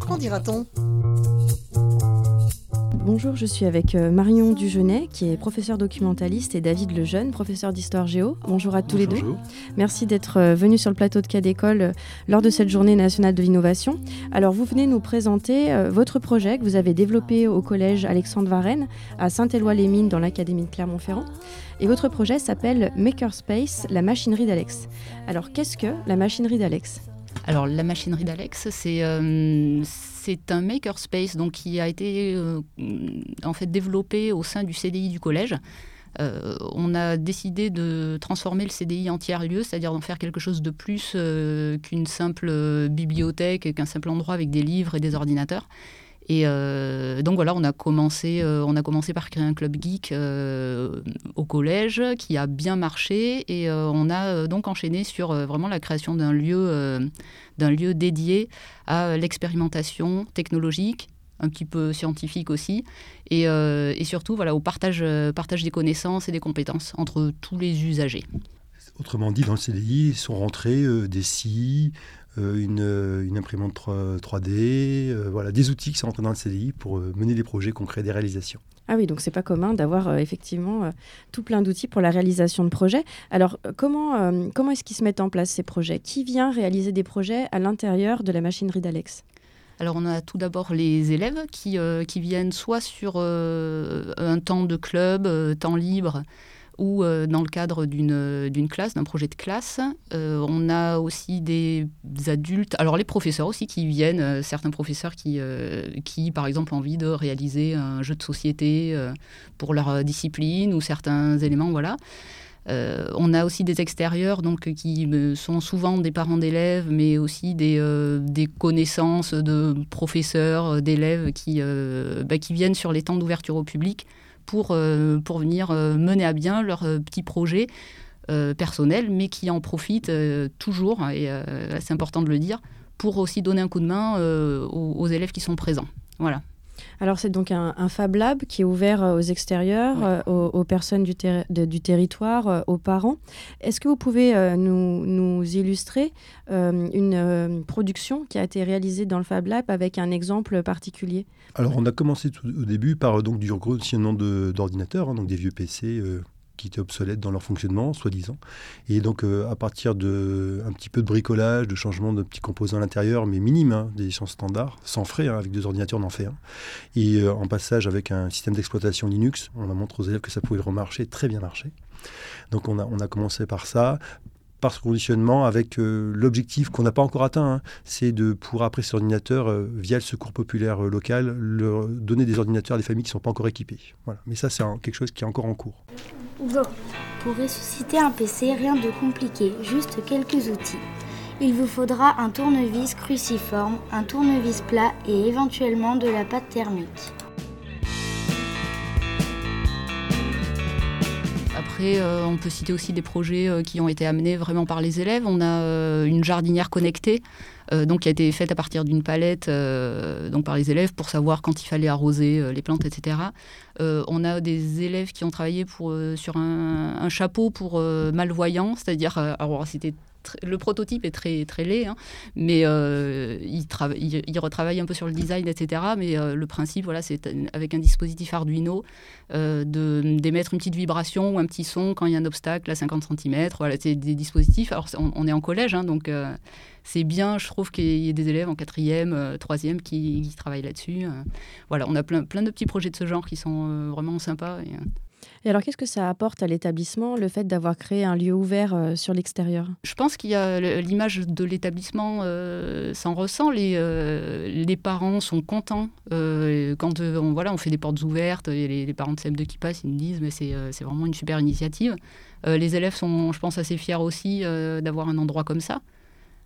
Qu'en dira-t-on? Bonjour, je suis avec euh, Marion Dugenet, qui est professeur documentaliste, et David Lejeune, professeur d'histoire géo. Bonjour à tous les deux. Merci d'être euh, venus sur le plateau de Cas d'école euh, lors de cette journée nationale de l'innovation. Alors, vous venez nous présenter votre projet que vous avez développé au collège Alexandre Varenne à Saint-Éloi-les-Mines dans l'académie de Clermont-Ferrand. Et votre projet s'appelle Makerspace, la machinerie d'Alex. Alors, qu'est-ce que la machinerie d'Alex? Alors la machinerie d'Alex, c'est c'est un makerspace donc, qui a été euh, en fait développé au sein du CDI du collège. Euh, on a décidé de transformer le CDI en tiers-lieu, c'est-à-dire d'en faire quelque chose de plus euh, qu'une simple bibliothèque, qu'un simple endroit avec des livres et des ordinateurs. Et euh, donc voilà, on a commencé, euh, on a commencé par créer un club geek euh, au collège qui a bien marché et on a donc enchaîné sur vraiment la création d'un lieu, d'un lieu dédié à l'expérimentation technologique, un petit peu scientifique aussi, et, surtout voilà, au partage, partage des connaissances et des compétences entre tous les usagers. Autrement dit, dans le CDI sont rentrés des SI, euh, euh, une, imprimante 3, d euh, voilà, des outils qui sont rentrés dans le CDI pour mener des projets concrets, des réalisations. Ah oui, donc c'est pas commun d'avoir effectivement tout plein d'outils pour la réalisation de projets. Alors comment, comment est-ce qu'ils se mettent en place ces projets? Qui vient réaliser des projets à l'intérieur de la machinerie d'Alex? Alors on a tout d'abord les élèves qui, qui viennent soit sur un temps de club, temps libre, ou euh, dans le cadre d'une classe, d'un projet de classe. Euh, on a aussi des adultes, alors les professeurs aussi qui viennent, euh, certains professeurs qui, qui, par exemple, ont envie de réaliser un jeu de société pour leur discipline ou certains éléments, voilà. on a aussi des extérieurs donc, qui sont souvent des parents d'élèves, mais aussi des, des, connaissances de professeurs, d'élèves qui, bah, qui viennent sur les temps d'ouverture au public pour, euh, pour venir euh, mener à bien leur euh, petit projet personnel, mais qui en profitent toujours, et c'est important de le dire, pour aussi donner un coup de main aux, élèves qui sont présents. Voilà. Alors c'est donc un, Fab Lab qui est ouvert aux extérieurs, aux, personnes du, du territoire, aux parents. Est-ce que vous pouvez nous, nous, illustrer une production qui a été réalisée dans le Fab Lab avec un exemple particulier? Alors, on a commencé au début par euh, donc, du reconditionnement d'ordinateurs, hein, donc des vieux PC euh, qui étaient obsolètes dans leur fonctionnement, soi-disant. Et donc, euh, à partir de un petit peu de bricolage, de changement de petits composants à l'intérieur, mais minimes, hein, des licences standards, sans frais, hein, avec deux ordinateurs, on en fait un. Et en passage avec un système d'exploitation Linux, on a montré aux élèves que ça pouvait remarcher, très bien marcher. Donc, on a, on a commencé par ça par ce conditionnement avec euh, l'objectif qu'on n'a pas encore atteint, hein, c'est de pouvoir après ces ordinateurs, euh, via le secours populaire euh, local, donner des ordinateurs à des familles qui ne sont pas encore équipées. Voilà. Mais ça, c'est quelque chose qui est encore en cours. Pour ressusciter un PC, rien de compliqué, juste quelques outils. Il vous faudra un tournevis cruciforme, un tournevis plat et éventuellement de la pâte thermique. Euh, on peut citer aussi des projets euh, qui ont été amenés vraiment par les élèves. On a euh, une jardinière connectée. donc, qui a été faite à partir d'une palette donc par les élèves pour savoir quand il fallait arroser les plantes, etc. on a des élèves qui ont travaillé sur un, un chapeau pour malvoyants, c'est-à-dire, alors c'était le prototype est très, très laid, hein, mais euh, il, il, retravaille un peu sur le design, etc. Mais euh, le principe, voilà, c'est avec un dispositif Arduino euh, d'émettre une petite vibration ou un petit son quand il y a un obstacle à 50 cm. C'est des dispositifs. Alors, on, est en collège, hein, donc c'est bien, je trouve qu'il y ait des élèves en quatrième, troisième qui, travaillent là-dessus. voilà, on a plein, plein de petits projets de ce genre qui sont vraiment sympas. Et alors, qu'est-ce que ça apporte à l'établissement, le fait d'avoir créé un lieu ouvert euh, sur l'extérieur? Je pense qu'il y a l'image de l'établissement euh, s'en ressent. Les, euh, les parents sont contents. quand on, voilà, on fait des portes ouvertes, et les, parents de CM2 qui passent, ils nous disent mais c'est vraiment une super initiative. les élèves sont, je pense, assez fiers aussi d'avoir un endroit comme ça.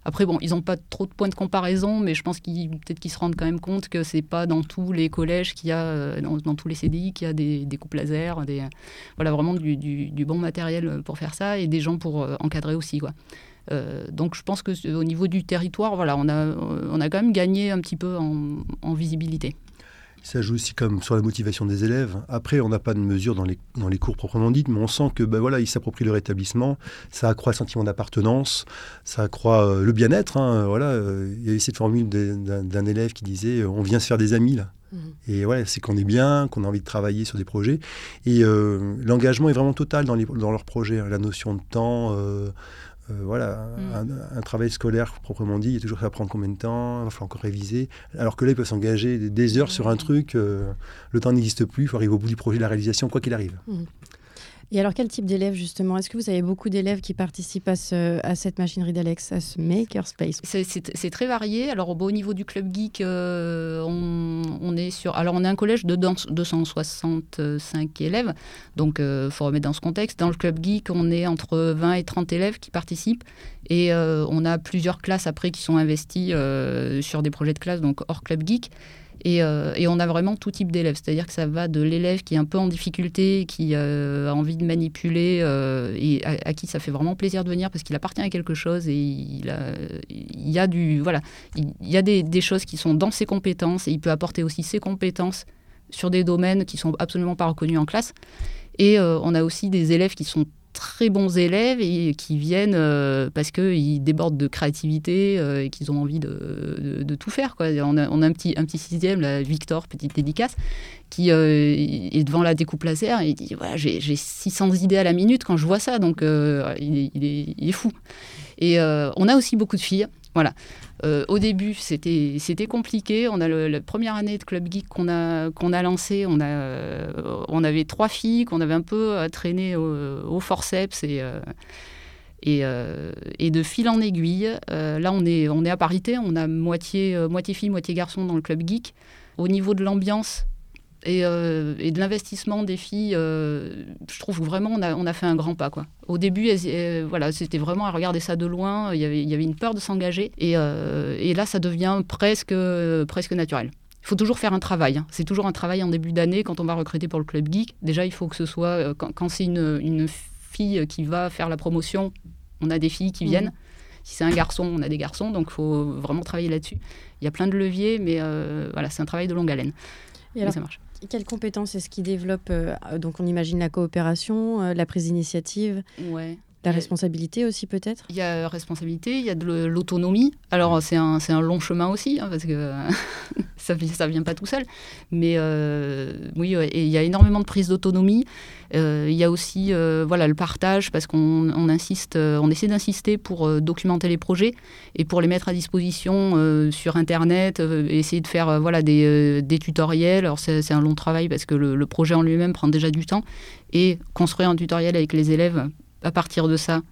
Après, bon, ils n'ont pas trop de points de comparaison, mais je pense qu'ils peut-être qu'ils se rendent quand même compte que c'est pas dans tous les collèges qu'il y a, euh, dans, tous les CDI, qu'il y a des, des coupes laser, des, voilà, vraiment du, bon matériel pour faire ça et des gens pour euh, encadrer aussi. Euh, donc je pense que au niveau du territoire, voilà, on a, on a quand même gagné un petit peu en visibilité. Ça joue aussi comme sur la motivation des élèves. Après, on n'a pas de mesure dans les, dans les cours proprement dites, mais on sent que ben voilà, ils s'approprient leur établissement, ça accroît le sentiment d'appartenance, ça accroît euh, le bien-être. Hein, voilà, euh, il y avait cette formule d'un élève qui disait on vient se faire des amis là. Mmh. Et ouais, c'est qu'on est bien, qu'on a envie de travailler sur des projets. Et l'engagement est vraiment total dans, les, dans leurs projets. Hein. la notion de temps, euh, voilà, mm. un, travail scolaire proprement dit, il y a toujours à prendre combien de temps, il falloir encore réviser. Alors que là, il peut s'engager des, heures sur un truc, euh, le temps n'existe plus, il faut arriver au bout du projet, la réalisation, quoi qu'il arrive. Et alors, quel type d'élèves, justement? Est-ce que vous avez beaucoup d'élèves qui participent à, à cette machinerie d'Alex, à ce makerspace? C'est très varié. Alors, au, niveau du club geek, euh, on, est sur. Alors, on est un collège de 265 élèves. Donc, il euh, faut remettre dans ce contexte. Dans le club geek, on est entre 20 et 30 élèves qui participent. Et euh, on a plusieurs classes après qui sont investies sur des projets de classe, donc hors club geek. Euh, et, on a vraiment tout type d'élèves. C'est-à-dire que ça va de l'élève qui est un peu en difficulté, qui euh, a envie de manipuler euh, et à, qui ça fait vraiment plaisir de venir parce qu'il appartient à quelque chose et il, y a du voilà, il, y a des, des, choses qui sont dans ses compétences et il peut apporter aussi ses compétences sur des domaines qui sont absolument pas reconnus en classe. Et on a aussi des élèves qui sont très bons élèves et qui viennent euh, parce qu'ils débordent de créativité euh, et qu'ils ont envie de, tout faire. Quoi. On, a, un, petit, un petit sixième, la Victor, petite dédicace, qui euh, est devant la découpe laser et il dit voilà, j'ai 600 idées à la minute quand je vois ça, donc il, est, il, est, fou. Et on a aussi beaucoup de filles. Voilà. Euh, au début, c'était compliqué. On a la première année de Club Geek qu'on a, qu'on a lancé. On, a, euh, on avait trois filles qu'on avait un peu traînées au, au forceps et, euh, et, et, de fil en aiguille. là, on est, on est à parité. On a moitié, moitié filles, moitié garçons dans le Club Geek. Au niveau de l'ambiance, euh, et, de l'investissement des filles, euh, je trouve vraiment on a, on a fait un grand pas. Quoi. Au début, voilà, c'était vraiment à regarder ça de loin, il y avait, il y avait une peur de s'engager, et, euh, et, là, ça devient presque, presque naturel. Il faut toujours faire un travail. Hein. C'est toujours un travail en début d'année quand on va recruter pour le Club Geek. Déjà, il faut que ce soit, quand, c'est une, une, fille qui va faire la promotion, on a des filles qui viennent. Mmh. Si c'est un garçon, on a des garçons, donc il faut vraiment travailler là-dessus. Il y a plein de leviers, mais voilà, c'est un travail de longue haleine. Et ça marche. Quelles compétences est-ce qui développe euh, Donc, on imagine la coopération, euh, la prise d'initiative? Ouais. La responsabilité aussi peut-être? Il y a responsabilité, il y a de l'autonomie. Alors c'est un, un, long chemin aussi, hein, parce que ça ne vient pas tout seul. Mais euh, oui, et il y a énormément de prise d'autonomie. Euh, il y a aussi euh, voilà, le partage, parce qu'on on insiste, on essaie d'insister pour documenter les projets et pour les mettre à disposition sur Internet, essayer de faire voilà, des, des tutoriels. Alors c'est un long travail parce que le, le projet en lui-même prend déjà du temps. Et construire un tutoriel avec les élèves à partir de ça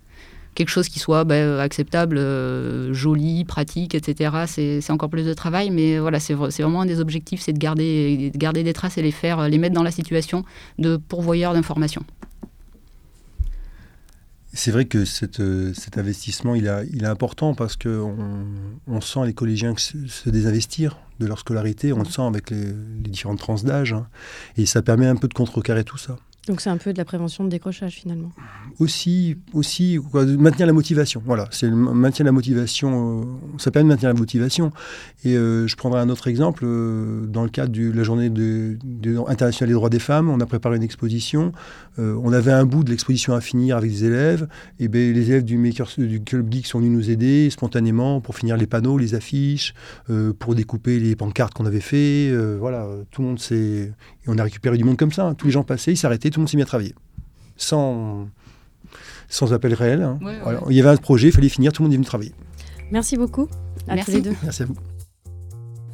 quelque chose qui soit bah, acceptable, euh, joli, pratique, etc. C'est encore plus de travail, mais voilà, c'est vraiment un des objectifs, c'est de garder, de garder des traces et les faire, les mettre dans la situation de pourvoyeur d'informations. C'est vrai que cet investissement, il est important parce qu'on on sent les collégiens se, désinvestir de leur scolarité, on le sent avec les, différentes tranches d'âge, hein. et ça permet un peu de contrecarrer tout ça. Donc c'est un peu de la prévention de décrochage finalement. Aussi, aussi maintenir la motivation. Voilà, c'est de la motivation. Euh, ça permet de maintenir la motivation. Et euh, je prendrai un autre exemple. Euh, dans le cadre de la journée internationale des droits des femmes, on a préparé une exposition. on avait un bout de l'exposition à finir avec des élèves. Et ben, les élèves du, maker, du Club Geek sont venus nous aider spontanément pour finir les panneaux, les affiches, pour découper les pancartes qu'on avait fait. voilà, tout le monde s'est on a récupéré du monde comme ça. Tous les gens passaient, ils s'arrêtaient, tout le monde s'est mis à travailler. Sans, sans appel réel. Hein. Il y avait un projet, il fallait finir, tout le monde est venu travailler. Merci beaucoup à Merci. tous les deux. Merci à vous.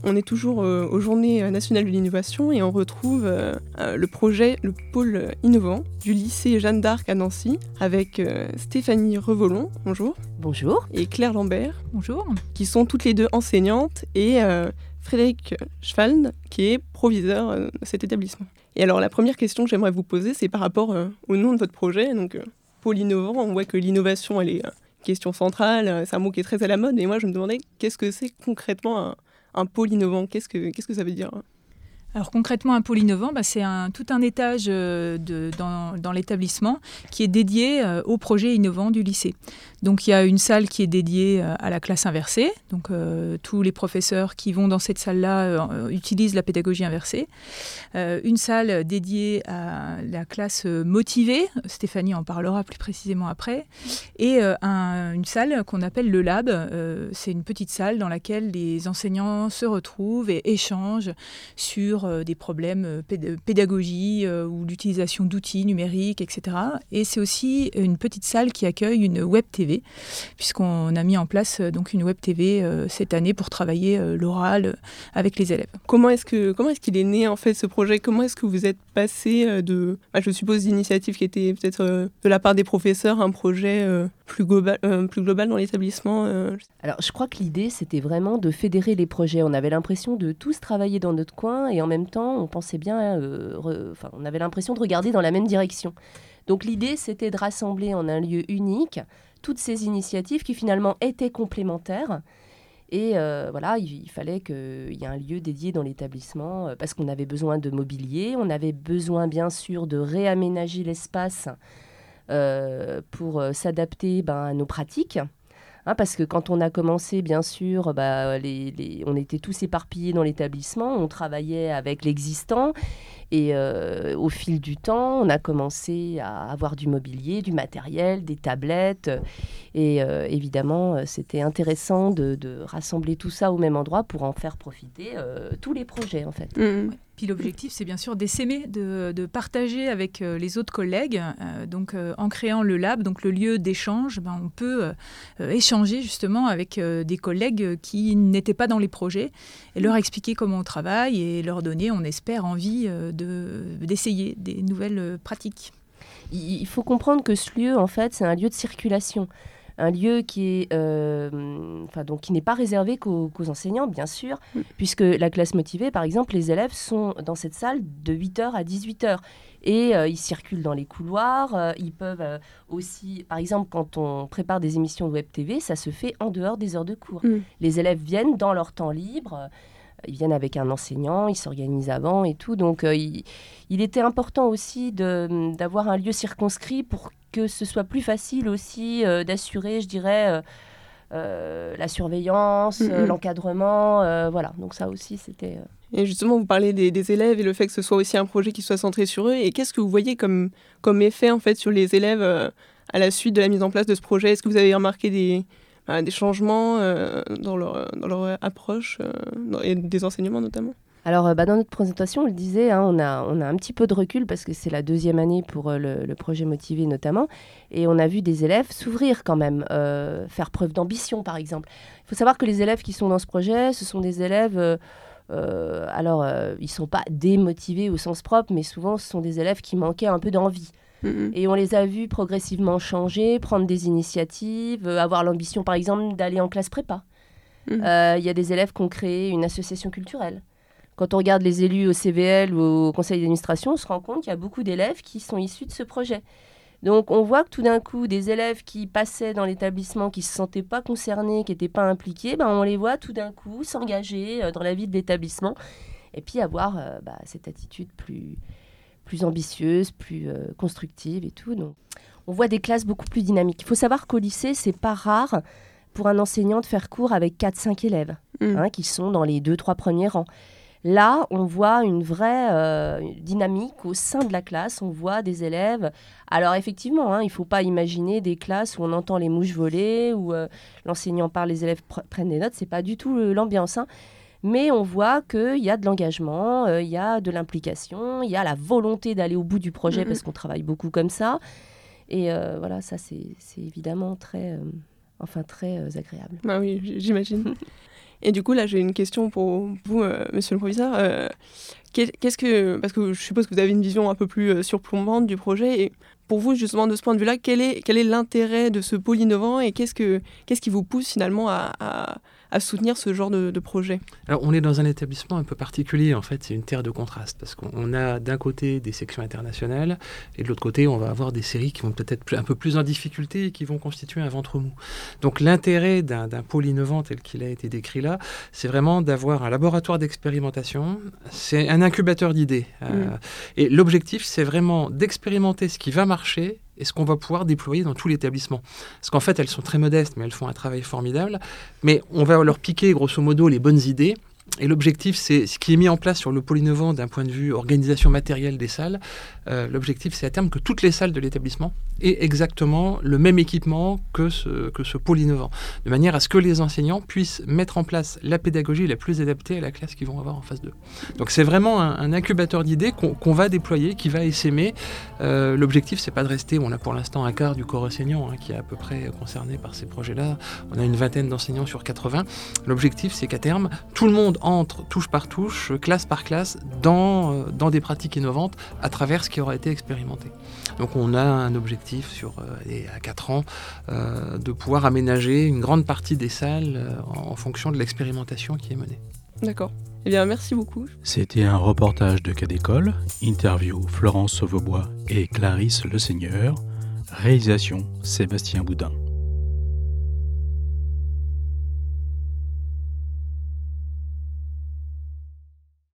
On est toujours euh, aux Journées nationales de l'innovation et on retrouve euh, euh, le projet, le pôle innovant du lycée Jeanne d'Arc à Nancy avec Stéphanie Revolon, bonjour. Bonjour. Et Claire Lambert. Bonjour. Qui sont toutes les deux enseignantes et Frédéric Schwald, qui est proviseur euh, de cet établissement. Et alors, la première question que j'aimerais vous poser, c'est par rapport euh, au nom de votre projet. Donc, euh, pôle innovant, on voit que l'innovation, elle est une question centrale, c'est un mot qui est très à la mode. Et moi, je me demandais, qu'est-ce que c'est concrètement un, pôle innovant? Qu'est-ce que, qu'est-ce que ça veut dire? Alors concrètement, un pôle innovant, bah, c'est tout un étage euh, dans, l'établissement qui est dédié euh, au projet innovant du lycée. Donc il y a une salle qui est dédiée euh, à la classe inversée. Donc tous les professeurs qui vont dans cette salle-là utilisent la pédagogie inversée. une salle dédiée à la classe motivée. Stéphanie en parlera plus précisément après. Et un, une salle qu'on appelle le lab. c'est une petite salle dans laquelle les enseignants se retrouvent et échangent sur euh, des problèmes euh, de pédagogie euh, ou d'utilisation d'outils numériques, etc. Et c'est aussi une petite salle qui accueille une web TV, puisqu'on a mis en place donc une web TV cette année pour travailler l'oral avec les élèves. Comment est-ce que comment est-ce qu'il est né en fait ce projet? Comment est-ce que vous êtes passé de, bah, je suppose, d'initiatives qui étaient peut-être de la part des professeurs, un projet plus global, plus global dans l'établissement Alors, je crois que l'idée, c'était vraiment de fédérer les projets. On avait l'impression de tous travailler dans notre coin et en même temps, on pensait bien, euh, enfin, on avait l'impression de regarder dans la même direction. Donc l'idée, c'était de rassembler en un lieu unique toutes ces initiatives qui finalement étaient complémentaires. Et euh, voilà, il, fallait qu'il y ait un lieu dédié dans l'établissement euh, parce qu'on avait besoin de mobilier, on avait besoin bien sûr de réaménager l'espace pour s'adapter ben, à nos pratiques. Hein, parce que quand on a commencé, bien sûr, bah, on était tous éparpillés dans l'établissement, on travaillait avec l'existant. Et euh, au fil du temps, on a commencé à avoir du mobilier, du matériel, des tablettes. Et euh, évidemment, c'était intéressant de, rassembler tout ça au même endroit pour en faire profiter euh, tous les projets, en fait. Mmh. Puis l'objectif, c'est bien sûr d'essaimer, de, partager avec euh, les autres collègues. Euh, donc, euh, en créant le lab, donc le lieu d'échange, ben, on peut échanger justement avec des collègues qui n'étaient pas dans les projets et leur expliquer comment on travaille et leur donner, on espère, envie d'essayer des nouvelles pratiques. Il faut comprendre que ce lieu, en fait, c'est un lieu de circulation un lieu qui est, euh, enfin donc qui n'est pas réservé qu'aux enseignants, bien sûr, puisque la classe motivée, par exemple, les élèves sont dans cette salle de 8h à 18h. Et euh, ils circulent dans les couloirs, euh, ils peuvent aussi, par exemple, quand on prépare des émissions de web TV, ça se fait en dehors des heures de cours. Mm. Les élèves viennent dans leur temps libre, ils viennent avec un enseignant, ils s'organisent avant et tout. Donc il, il, était important aussi d'avoir un lieu circonscrit pour que ce soit plus facile aussi euh, d'assurer, je dirais, euh, euh, la surveillance, l'encadrement. voilà, donc ça aussi, c'était... Et justement, vous parlez des, élèves et le fait que ce soit aussi un projet qui soit centré sur eux. Et qu'est-ce que vous voyez comme, comme effet en fait sur les élèves à la suite de la mise en place de ce projet? Est-ce que vous avez remarqué des, bah, des changements dans, leur, dans leur approche et des enseignements notamment alors, euh, bah, dans notre présentation, on le disait, hein, on, a, on a un petit peu de recul parce que c'est la deuxième année pour euh, le, projet Motivé notamment. Et on a vu des élèves s'ouvrir quand même, euh, faire preuve d'ambition par exemple. Il faut savoir que les élèves qui sont dans ce projet, ce sont des élèves... alors, ils ne sont pas démotivés au sens propre, mais souvent, ce sont des élèves qui manquaient un peu d'envie. Mm-hmm. Et on les a vus progressivement changer, prendre des initiatives, avoir l'ambition, par exemple, d'aller en classe prépa. Il y a des élèves qui ont créé une association culturelle. Quand on regarde les élus au CVL ou au conseil d'administration, on se rend compte qu'il y a beaucoup d'élèves qui sont issus de ce projet. Donc on voit que tout d'un coup, des élèves qui passaient dans l'établissement, qui ne se sentaient pas concernés, qui n'étaient pas impliqués, ben, on les voit tout d'un coup s'engager euh, dans la vie de l'établissement et puis avoir euh, bah, cette attitude plus, plus ambitieuse, plus euh, constructive et tout. Donc, on voit des classes beaucoup plus dynamiques. Il faut savoir qu'au lycée, c'est pas rare pour un enseignant de faire cours avec 4-5 élèves mmh. hein, qui sont dans les 2-3 premiers rangs. Là, on voit une vraie euh, dynamique au sein de la classe. On voit des élèves. Alors effectivement, hein, il ne faut pas imaginer des classes où on entend les mouches voler, où euh, l'enseignant parle, les élèves prennent des notes. C'est pas du tout l'ambiance. Hein. Mais on voit qu'il y a de l'engagement, euh, il y a de l'implication, il y a la volonté d'aller au bout du projet parce qu'on travaille beaucoup comme ça. Et voilà, ça c'est évidemment très, enfin très agréable. Bah oui, j'imagine. Et du coup, là, j'ai une question pour vous, euh, monsieur le proviseur. Euh, qu'est-ce que, parce que je suppose que vous avez une vision un peu plus euh, surplombante du projet, et pour vous, justement, de ce point de vue-là, quel est, quel est l'intérêt de ce pôle innovant et qu'est-ce, que, qu'est-ce qui vous pousse finalement à à soutenir ce genre de, projet Alors, on est dans un établissement un peu particulier, en fait, c'est une terre de contraste, parce qu'on a d'un côté des sections internationales, et de l'autre côté, on va avoir des séries qui vont peut-être un peu plus en difficulté et qui vont constituer un ventre mou. Donc, l'intérêt d'un pôle innovant tel qu'il a été décrit là, c'est vraiment d'avoir un laboratoire d'expérimentation, c'est un incubateur d'idées. Euh, mm. Et l'objectif, c'est vraiment d'expérimenter ce qui va marcher et ce qu'on va pouvoir déployer dans tout l'établissement. Parce qu'en fait, elles sont très modestes, mais elles font un travail formidable. Mais on va leur piquer, grosso modo, les bonnes idées et l'objectif, c'est ce qui est mis en place sur le pôle innovant d'un point de vue organisation matérielle des salles. Euh, l'objectif, c'est à terme que toutes les salles de l'établissement aient exactement le même équipement que ce, que ce de manière à ce que les enseignants puissent mettre en place la pédagogie la plus adaptée à la classe qu'ils vont avoir en face d'eux. Donc c'est vraiment un, incubateur d'idées qu'on va déployer, qui va essaimer. Euh, l'objectif, c'est pas de rester, on a pour l'instant un quart du corps enseignant hein, qui est à peu près concerné par ces projets-là. On a une vingtaine d'enseignants sur 80. L'objectif, c'est qu'à terme, tout le monde entre touche par touche, classe par classe, dans, euh, dans des pratiques innovantes à travers ce qui aura été expérimenté. Donc on a un objectif sur euh, à 4 ans euh, de pouvoir aménager une grande partie des salles en, fonction de l'expérimentation qui est menée. D'accord. Eh bien, merci beaucoup. C'était un reportage de Cas d'école, interview Florence Sauvebois et Clarisse Le Seigneur, réalisation Sébastien Boudin.